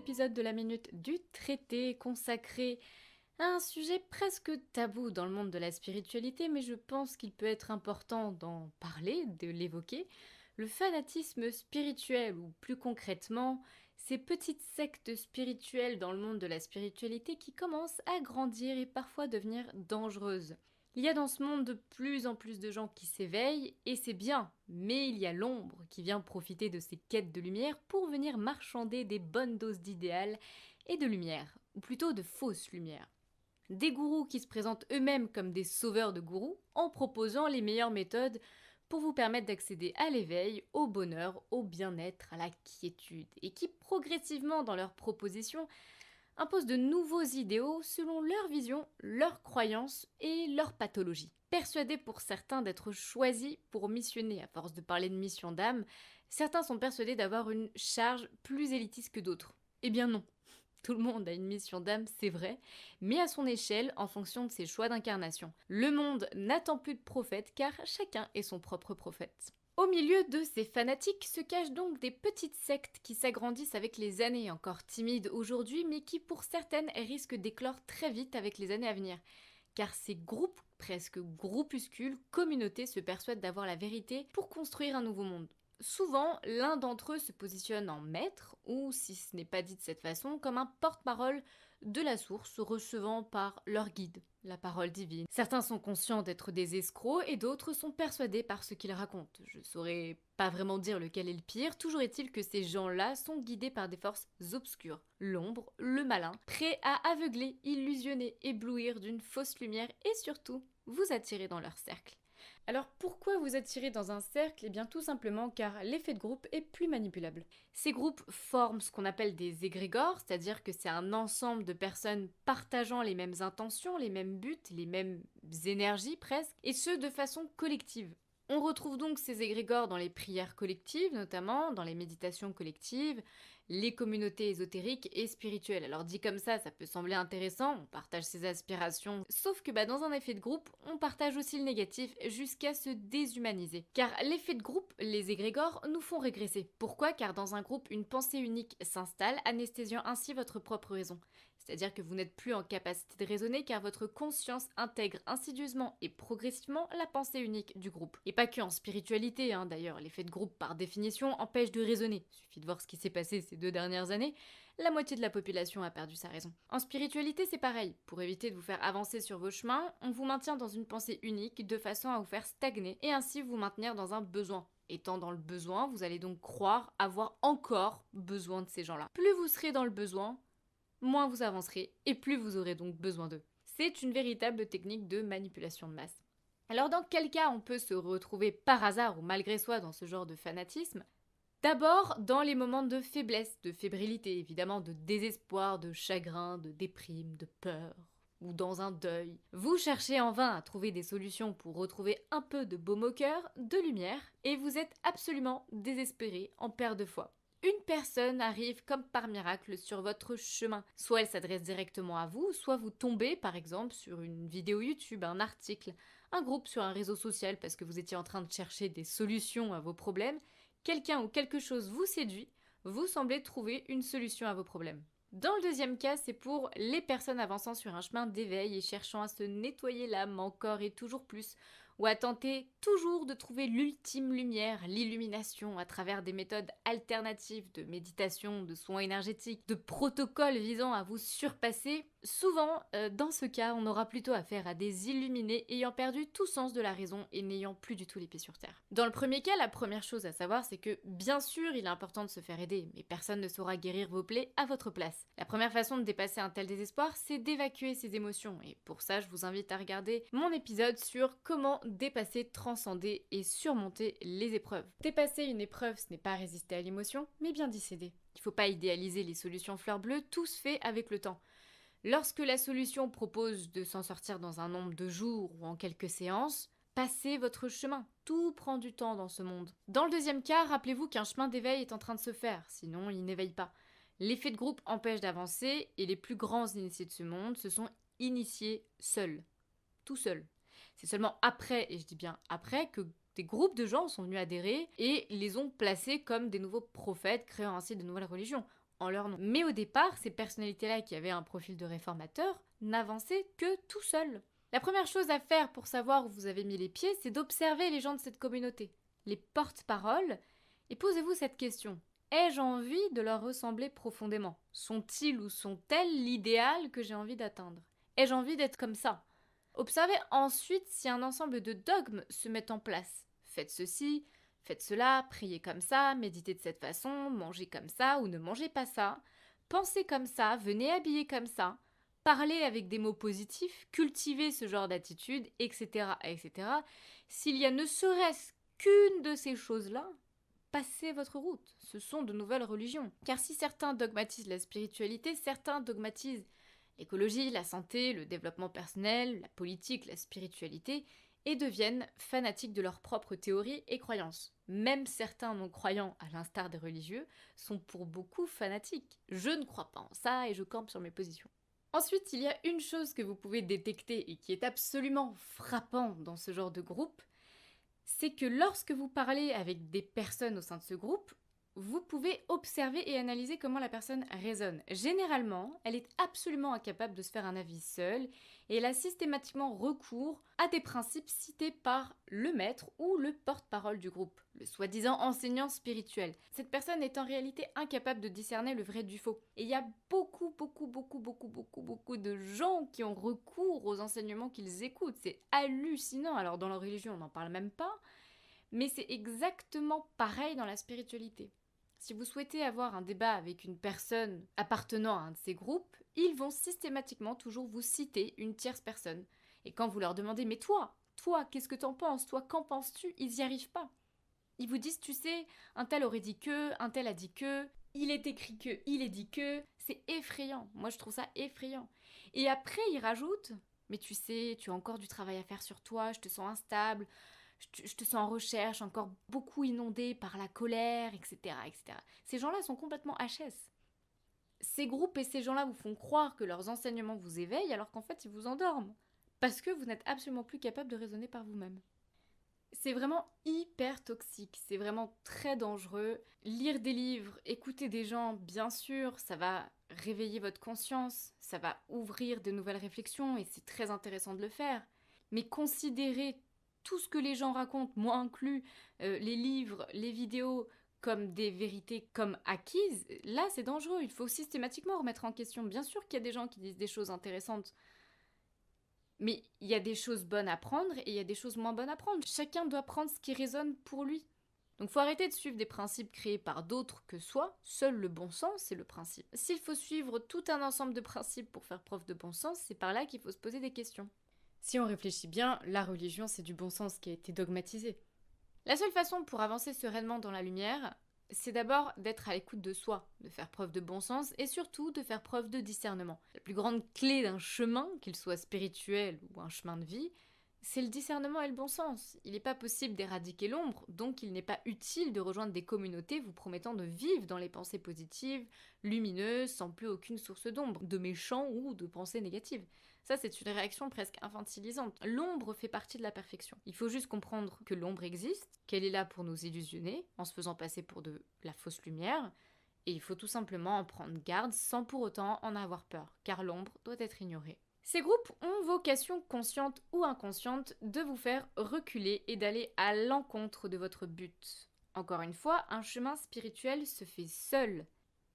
épisode de la Minute du Traité consacré à un sujet presque tabou dans le monde de la spiritualité, mais je pense qu'il peut être important d'en parler, de l'évoquer. Le fanatisme spirituel, ou plus concrètement, ces petites sectes spirituelles dans le monde de la spiritualité qui commencent à grandir et parfois devenir dangereuses. Il y a dans ce monde de plus en plus de gens qui s'éveillent, et c'est bien, mais il y a l'ombre qui vient profiter de ces quêtes de lumière pour venir marchander des bonnes doses d'idéal et de lumière, ou plutôt de fausse lumière. Des gourous qui se présentent eux-mêmes comme des sauveurs de gourous en proposant les meilleures méthodes pour vous permettre d'accéder à l'éveil, au bonheur, au bien-être, à la quiétude, et qui progressivement dans leurs propositions imposent de nouveaux idéaux selon leur vision, leurs croyances et leur pathologie. Persuadés pour certains d'être choisis pour missionner à force de parler de mission d'âme, certains sont persuadés d'avoir une charge plus élitiste que d'autres. Eh bien non. Tout le monde a une mission d'âme, c'est vrai, mais à son échelle en fonction de ses choix d'incarnation. Le monde n'attend plus de prophètes car chacun est son propre prophète. Au milieu de ces fanatiques se cachent donc des petites sectes qui s'agrandissent avec les années, encore timides aujourd'hui, mais qui pour certaines risquent d'éclore très vite avec les années à venir. Car ces groupes, presque groupuscules, communautés se persuadent d'avoir la vérité pour construire un nouveau monde. Souvent, l'un d'entre eux se positionne en maître, ou si ce n'est pas dit de cette façon, comme un porte-parole de la source recevant par leur guide la parole divine. Certains sont conscients d'être des escrocs et d'autres sont persuadés par ce qu'ils racontent. Je saurais pas vraiment dire lequel est le pire, toujours est-il que ces gens-là sont guidés par des forces obscures, l'ombre, le malin, prêts à aveugler, illusionner, éblouir d'une fausse lumière et surtout vous attirer dans leur cercle. Alors pourquoi vous attirer dans un cercle? Eh bien tout simplement car l'effet de groupe est plus manipulable. Ces groupes forment ce qu'on appelle des égrégores, c'est-à-dire que c'est un ensemble de personnes partageant les mêmes intentions, les mêmes buts, les mêmes énergies presque, et ce de façon collective. On retrouve donc ces égrégores dans les prières collectives, notamment dans les méditations collectives, les communautés ésotériques et spirituelles. Alors dit comme ça, ça peut sembler intéressant, on partage ses aspirations, sauf que bah, dans un effet de groupe, on partage aussi le négatif jusqu'à se déshumaniser. Car l'effet de groupe, les égrégores, nous font régresser. Pourquoi? Car dans un groupe, une pensée unique s'installe, anesthésiant ainsi votre propre raison. C'est-à-dire que vous n'êtes plus en capacité de raisonner car votre conscience intègre insidieusement et progressivement la pensée unique du groupe. Et pas que en spiritualité, hein, d'ailleurs, l'effet de groupe par définition empêche de raisonner. Suffit de voir ce qui s'est passé ces deux dernières années. La moitié de la population a perdu sa raison. En spiritualité, c'est pareil. Pour éviter de vous faire avancer sur vos chemins, on vous maintient dans une pensée unique de façon à vous faire stagner et ainsi vous maintenir dans un besoin. Étant dans le besoin, vous allez donc croire avoir encore besoin de ces gens-là. Plus vous serez dans le besoin, moins vous avancerez et plus vous aurez donc besoin d'eux. C'est une véritable technique de manipulation de masse. Alors dans quel cas on peut se retrouver par hasard ou malgré soi dans ce genre de fanatisme? D'abord dans les moments de faiblesse, de fébrilité, évidemment de désespoir, de chagrin, de déprime, de peur ou dans un deuil. Vous cherchez en vain à trouver des solutions pour retrouver un peu de baume au cœur, de lumière, et vous êtes absolument désespéré, en perte de foi une personne arrive comme par miracle sur votre chemin. Soit elle s'adresse directement à vous, soit vous tombez par exemple sur une vidéo YouTube, un article, un groupe sur un réseau social parce que vous étiez en train de chercher des solutions à vos problèmes. Quelqu'un ou quelque chose vous séduit, vous semblez trouver une solution à vos problèmes. Dans le deuxième cas, c'est pour les personnes avançant sur un chemin d'éveil et cherchant à se nettoyer l'âme encore et toujours plus, ou à tenter toujours de trouver l'ultime lumière, l'illumination à travers des méthodes alternatives de méditation, de soins énergétiques, de protocoles visant à vous surpasser, souvent, euh, dans ce cas, on aura plutôt affaire à des illuminés ayant perdu tout sens de la raison et n'ayant plus du tout les pieds sur terre. Dans le premier cas, la première chose à savoir, c'est que bien sûr, il est important de se faire aider, mais personne ne saura guérir vos plaies à votre place. La première façon de dépasser un tel désespoir, c'est d'évacuer ses émotions, et pour ça, je vous invite à regarder mon épisode sur comment dépasser, transcender et surmonter les épreuves. Dépasser une épreuve, ce n'est pas résister à l'émotion, mais bien d'y céder. Il faut pas idéaliser les solutions fleurs bleues, tout se fait avec le temps. Lorsque la solution propose de s'en sortir dans un nombre de jours ou en quelques séances, passez votre chemin. Tout prend du temps dans ce monde. Dans le deuxième cas, rappelez-vous qu'un chemin d'éveil est en train de se faire, sinon il n'éveille pas. L'effet de groupe empêche d'avancer et les plus grands initiés de ce monde se sont initiés seuls. Tout seuls. C'est seulement après, et je dis bien après, que des groupes de gens sont venus adhérer et les ont placés comme des nouveaux prophètes, créant ainsi de nouvelles religions. en leur nom. Mais au départ, ces personnalités-là qui avaient un profil de réformateur n'avançaient que tout seuls. La première chose à faire pour savoir où vous avez mis les pieds, c'est d'observer les gens de cette communauté, les porte-paroles, et posez-vous cette question. Ai-je envie de leur ressembler profondément? Sont-ils ou sont-elles l'idéal que j'ai envie d'atteindre? Ai-je envie d'être comme ça? Observez ensuite si un ensemble de dogmes se met en place. Faites ceci, faites cela, priez comme ça, méditez de cette façon, mangez comme ça ou ne mangez pas ça. Pensez comme ça, venez habiller comme ça. Parlez avec des mots positifs, cultivez ce genre d'attitude, etc., etc. S'il y a ne serait-ce qu'une de ces choses-là, passez votre route. Ce sont de nouvelles religions. Car si certains dogmatisent la spiritualité, certains dogmatisent l'écologie, la santé, le développement personnel, la politique, la spiritualité, et deviennent fanatiques de leurs propres théories et croyances. Même certains non-croyants, à l'instar des religieux, sont pour beaucoup fanatiques. Je ne crois pas en ça et je campe sur mes positions. Ensuite, il y a une chose que vous pouvez détecter et qui est absolument frappant dans ce genre de groupe, c'est que lorsque vous parlez avec des personnes au sein de ce groupe, vous pouvez observer et analyser comment la personne raisonne. Généralement, elle est absolument incapable de se faire un avis seule et elle a systématiquement recours à des principes cités par le maître ou le porte-parole du groupe, le soi-disant enseignant spirituel. Cette personne est en réalité incapable de discerner le vrai du faux. Et il y a beaucoup, beaucoup, beaucoup, beaucoup, beaucoup, beaucoup de gens qui ont recours aux enseignements qu'ils écoutent. C'est hallucinant. Alors dans la religion, on n'en parle même pas. Mais c'est exactement pareil dans la spiritualité. Si vous souhaitez avoir un débat avec une personne appartenant à un de ces groupes, ils vont systématiquement toujours vous citer une tierce personne. Et quand vous leur demandez Mais toi, toi, qu'est-ce que t'en penses? Toi, qu'en penses-tu? Ils n'y arrivent pas. Ils vous disent Tu sais, un tel aurait dit que, un tel a dit que, il est écrit que, il est dit que. C'est effrayant. Moi, je trouve ça effrayant. Et après, ils rajoutent Mais tu sais, tu as encore du travail à faire sur toi, je te sens instable, je te, sens en recherche, encore beaucoup inondé par la colère, etc. etc. Ces gens-là sont complètement HS. Ces groupes et ces gens-là vous font croire que leurs enseignements vous éveillent alors qu'en fait ils vous endorment. Parce que vous n'êtes absolument plus capable de raisonner par vous-même. C'est vraiment hyper toxique, c'est vraiment très dangereux. Lire des livres, écouter des gens, bien sûr, ça va réveiller votre conscience, ça va ouvrir de nouvelles réflexions et c'est très intéressant de le faire. Mais considérer tout ce que les gens racontent, moi inclus, euh, les livres, les vidéos, comme des vérités comme acquises, là c'est dangereux. Il faut systématiquement remettre en question. Bien sûr qu'il y a des gens qui disent des choses intéressantes, mais il y a des choses bonnes à prendre et il y a des choses moins bonnes à prendre. Chacun doit prendre ce qui résonne pour lui. Donc faut arrêter de suivre des principes créés par d'autres que soi. Seul le bon sens, c'est le principe. S'il faut suivre tout un ensemble de principes pour faire preuve de bon sens, c'est par là qu'il faut se poser des questions. Si on réfléchit bien, la religion, c'est du bon sens qui a été dogmatisé. La seule façon pour avancer sereinement dans la lumière, c'est d'abord d'être à l'écoute de soi, de faire preuve de bon sens et surtout de faire preuve de discernement. La plus grande clé d'un chemin, qu'il soit spirituel ou un chemin de vie, c'est le discernement et le bon sens. Il n'est pas possible d'éradiquer l'ombre, donc il n'est pas utile de rejoindre des communautés vous promettant de vivre dans les pensées positives, lumineuses, sans plus aucune source d'ombre, de méchants ou de pensées négatives. Ça, c'est une réaction presque infantilisante. L'ombre fait partie de la perfection. Il faut juste comprendre que l'ombre existe, qu'elle est là pour nous illusionner, en se faisant passer pour de la fausse lumière, et il faut tout simplement en prendre garde sans pour autant en avoir peur, car l'ombre doit être ignorée. Ces groupes ont vocation consciente ou inconsciente de vous faire reculer et d'aller à l'encontre de votre but. Encore une fois, un chemin spirituel se fait seul.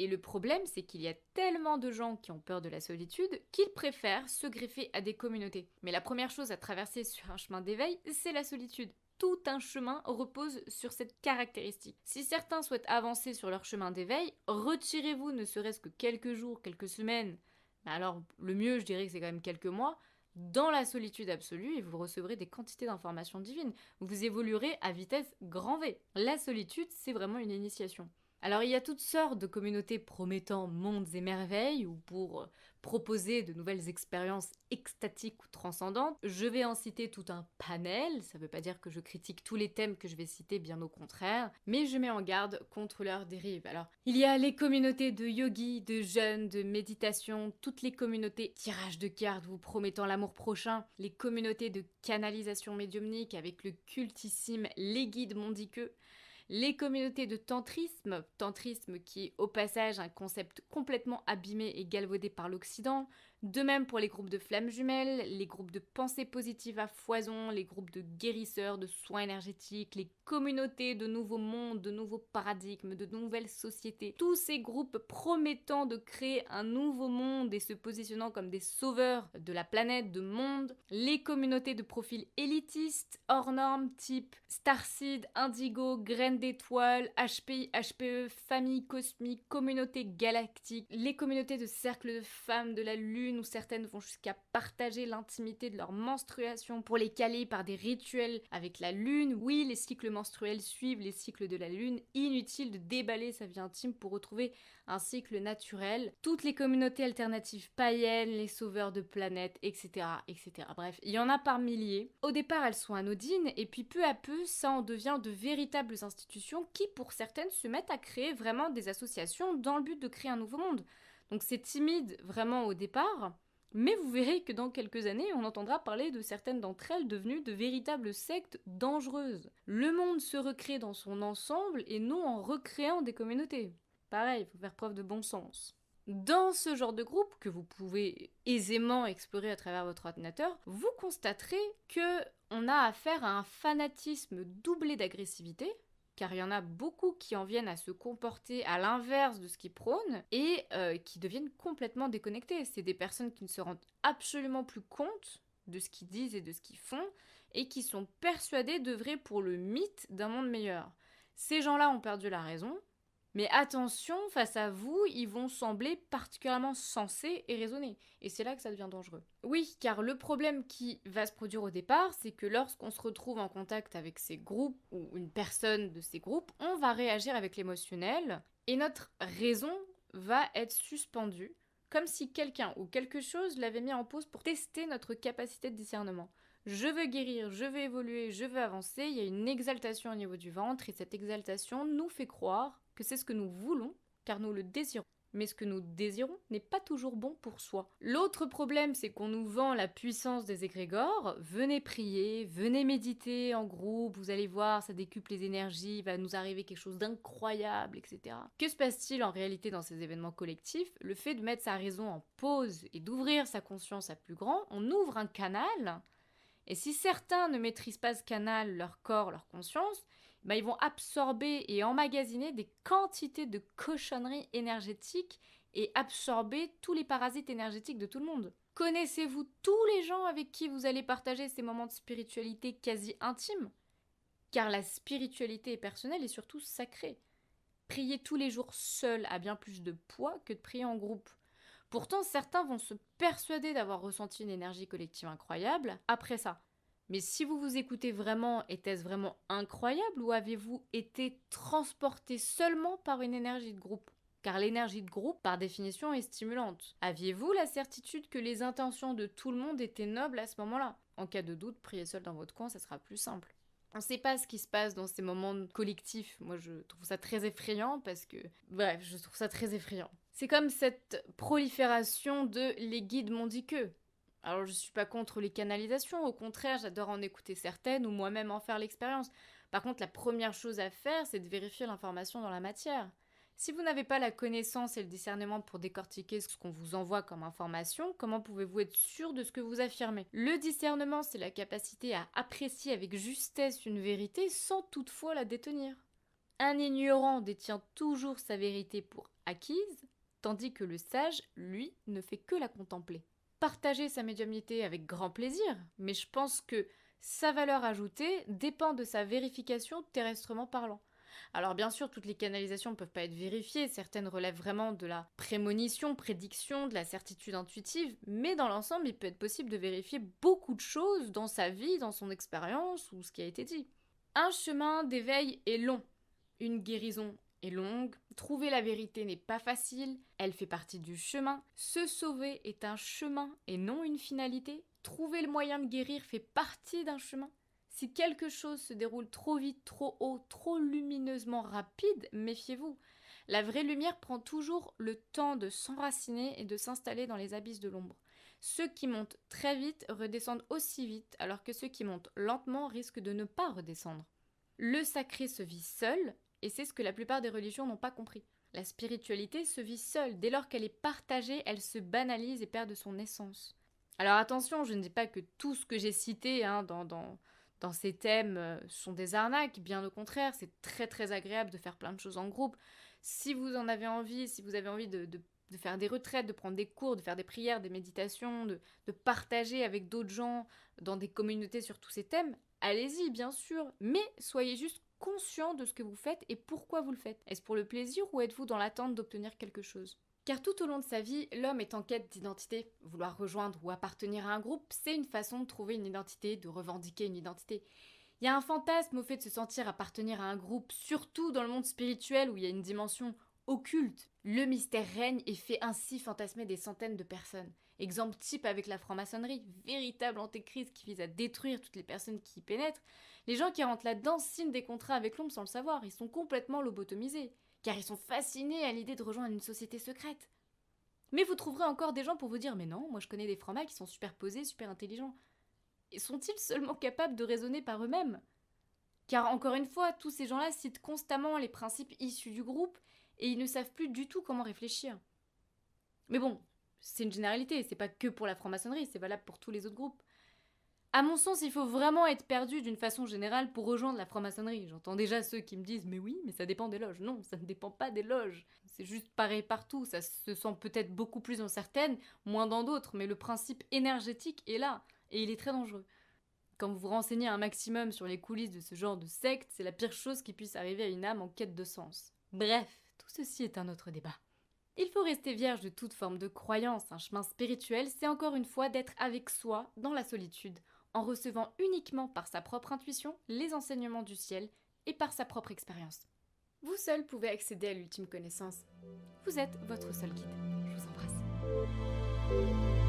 Et le problème, c'est qu'il y a tellement de gens qui ont peur de la solitude qu'ils préfèrent se greffer à des communautés. Mais la première chose à traverser sur un chemin d'éveil, c'est la solitude. Tout un chemin repose sur cette caractéristique. Si certains souhaitent avancer sur leur chemin d'éveil, retirez-vous ne serait-ce que quelques jours, quelques semaines, alors le mieux je dirais que c'est quand même quelques mois, dans la solitude absolue et vous recevrez des quantités d'informations divines. Vous évoluerez à vitesse grand V. La solitude, c'est vraiment une initiation. Alors il y a toutes sortes de communautés promettant mondes et merveilles ou pour proposer de nouvelles expériences extatiques ou transcendantes. Je vais en citer tout un panel, ça ne veut pas dire que je critique tous les thèmes que je vais citer, bien au contraire, mais je mets en garde contre leurs dérives. Alors il y a les communautés de yogis, de jeunes, de méditation, toutes les communautés tirage de cartes vous promettant l'amour prochain, les communautés de canalisation médiumnique avec le cultissime Les Guides Mondiqueux, les communautés de tantrisme, tantrisme qui est au passage un concept complètement abîmé et galvaudé par l'Occident, de même pour les groupes de flammes jumelles, les groupes de pensée positive à foison, les groupes de guérisseurs, de soins énergétiques, les communautés de nouveaux mondes, de nouveaux paradigmes, de nouvelles sociétés. Tous ces groupes promettant de créer un nouveau monde et se positionnant comme des sauveurs de la planète, de monde. Les communautés de profils élitistes, hors normes, type Starseed, Indigo, Graines d'étoiles, HPI, HPE, famille cosmique, communauté galactique. Les communautés de cercles de femmes de la Lune où certaines vont jusqu'à partager l'intimité de leur menstruation pour les caler par des rituels avec la lune. Oui, les cycles menstruels suivent les cycles de la lune. Inutile de déballer sa vie intime pour retrouver un cycle naturel. Toutes les communautés alternatives païennes, les sauveurs de planètes, etc., etc. Bref, il y en a par milliers. Au départ, elles sont anodines et puis peu à peu, ça en devient de véritables institutions qui, pour certaines, se mettent à créer vraiment des associations dans le but de créer un nouveau monde. Donc c'est timide vraiment au départ, mais vous verrez que dans quelques années, on entendra parler de certaines d'entre elles devenues de véritables sectes dangereuses. Le monde se recrée dans son ensemble et non en recréant des communautés. Pareil, il faut faire preuve de bon sens. Dans ce genre de groupe que vous pouvez aisément explorer à travers votre ordinateur, vous constaterez que on a affaire à un fanatisme doublé d'agressivité, car il y en a beaucoup qui en viennent à se comporter à l'inverse de ce qu'ils prônent et euh, qui deviennent complètement déconnectés. C'est des personnes qui ne se rendent absolument plus compte de ce qu'ils disent et de ce qu'ils font et qui sont persuadés d'œuvrer pour le mythe d'un monde meilleur. Ces gens-là ont perdu la raison, mais attention, face à vous, ils vont sembler particulièrement sensés et raisonnés. Et c'est là que ça devient dangereux. Oui, car le problème qui va se produire au départ, c'est que lorsqu'on se retrouve en contact avec ces groupes ou une personne de ces groupes, on va réagir avec l'émotionnel et notre raison va être suspendue, comme si quelqu'un ou quelque chose l'avait mis en pause pour tester notre capacité de discernement. Je veux guérir, je veux évoluer, je veux avancer, il y a une exaltation au niveau du ventre et cette exaltation nous fait croire que c'est ce que nous voulons, car nous le désirons. Mais ce que nous désirons n'est pas toujours bon pour soi. L'autre problème, c'est qu'on nous vend la puissance des égrégores. Venez prier, venez méditer en groupe, vous allez voir, ça décuple les énergies, il va nous arriver quelque chose d'incroyable, etc. Que se passe-t-il en réalité dans ces événements collectifs? Le fait de mettre sa raison en pause et d'ouvrir sa conscience à plus grand, on ouvre un canal. Et si certains ne maîtrisent pas ce canal, leur corps, leur conscience, bah, ils vont absorber et emmagasiner des quantités de cochonneries énergétiques et absorber tous les parasites énergétiques de tout le monde. Connaissez-vous tous les gens avec qui vous allez partager ces moments de spiritualité quasi intimes? Car la spiritualité personnelle et surtout sacrée. Prier tous les jours seul a bien plus de poids que de prier en groupe. Pourtant, certains vont se persuader d'avoir ressenti une énergie collective incroyable après ça. Mais si vous vous écoutez vraiment, était-ce vraiment incroyable ou avez-vous été transporté seulement par une énergie de groupe? Car l'énergie de groupe, par définition, est stimulante. Aviez-vous la certitude que les intentions de tout le monde étaient nobles à ce moment-là? En cas de doute, priez seul dans votre coin, ça sera plus simple. On ne sait pas ce qui se passe dans ces moments collectifs. Moi, je trouve ça très effrayant parce que... Bref, je trouve ça très effrayant. C'est comme cette prolifération de les guides m'ont dit que. Alors je suis pas contre les canalisations, au contraire, j'adore en écouter certaines ou moi-même en faire l'expérience. Par contre, la première chose à faire, c'est de vérifier l'information dans la matière. Si vous n'avez pas la connaissance et le discernement pour décortiquer ce qu'on vous envoie comme information, comment pouvez-vous être sûr de ce que vous affirmez? Le discernement, c'est la capacité à apprécier avec justesse une vérité sans toutefois la détenir. Un ignorant détient toujours sa vérité pour acquise, tandis que le sage, lui, ne fait que la contempler partager sa médiumnité avec grand plaisir, mais je pense que sa valeur ajoutée dépend de sa vérification terrestrement parlant. Alors bien sûr, toutes les canalisations ne peuvent pas être vérifiées, certaines relèvent vraiment de la prémonition, prédiction, de la certitude intuitive, mais dans l'ensemble, il peut être possible de vérifier beaucoup de choses dans sa vie, dans son expérience ou ce qui a été dit. Un chemin d'éveil est long, une guérison est longue, trouver la vérité n'est pas facile, elle fait partie du chemin, se sauver est un chemin et non une finalité, trouver le moyen de guérir fait partie d'un chemin. Si quelque chose se déroule trop vite, trop haut, trop lumineusement rapide, méfiez-vous. La vraie lumière prend toujours le temps de s'enraciner et de s'installer dans les abysses de l'ombre. Ceux qui montent très vite redescendent aussi vite, alors que ceux qui montent lentement risquent de ne pas redescendre. Le sacré se vit seul, et c'est ce que la plupart des religions n'ont pas compris. La spiritualité se vit seule, dès lors qu'elle est partagée, elle se banalise et perd de son essence. Alors attention, je ne dis pas que tout ce que j'ai cité hein, dans, ces thèmes euh, sont des arnaques, bien au contraire, c'est très très agréable de faire plein de choses en groupe. Si vous en avez envie, si vous avez envie de, de, faire des retraites, de prendre des cours, de faire des prières, des méditations, de, de partager avec d'autres gens dans des communautés sur tous ces thèmes, allez-y bien sûr, mais soyez juste conscient de ce que vous faites et pourquoi vous le faites. Est-ce pour le plaisir ou êtes-vous dans l'attente d'obtenir quelque chose? Car tout au long de sa vie, l'homme est en quête d'identité. Vouloir rejoindre ou appartenir à un groupe, c'est une façon de trouver une identité, de revendiquer une identité. Il y a un fantasme au fait de se sentir appartenir à un groupe, surtout dans le monde spirituel où il y a une dimension occulte. Le mystère règne et fait ainsi fantasmer des centaines de personnes. Exemple type avec la franc-maçonnerie, véritable antéchrist qui vise à détruire toutes les personnes qui y pénètrent. Les gens qui rentrent là-dedans signent des contrats avec l'ombre sans le savoir, ils sont complètement lobotomisés, car ils sont fascinés à l'idée de rejoindre une société secrète. Mais vous trouverez encore des gens pour vous dire Mais non, moi je connais des francs qui sont super posés, super intelligents. Et sont-ils seulement capables de raisonner par eux-mêmes? Car encore une fois, tous ces gens-là citent constamment les principes issus du groupe et ils ne savent plus du tout comment réfléchir. Mais bon, c'est une généralité, c'est pas que pour la franc-maçonnerie, c'est valable pour tous les autres groupes. À mon sens, il faut vraiment être perdu d'une façon générale pour rejoindre la franc-maçonnerie. J'entends déjà ceux qui me disent Mais oui, mais ça dépend des loges. Non, ça ne dépend pas des loges. C'est juste pareil partout. Ça se sent peut-être beaucoup plus dans certaines, moins dans d'autres, mais le principe énergétique est là, et il est très dangereux. Quand vous vous renseignez un maximum sur les coulisses de ce genre de secte, c'est la pire chose qui puisse arriver à une âme en quête de sens. Bref, tout ceci est un autre débat. Il faut rester vierge de toute forme de croyance. Un chemin spirituel, c'est encore une fois d'être avec soi dans la solitude, en recevant uniquement par sa propre intuition les enseignements du ciel et par sa propre expérience. Vous seul pouvez accéder à l'ultime connaissance. Vous êtes votre seul guide. Je vous embrasse.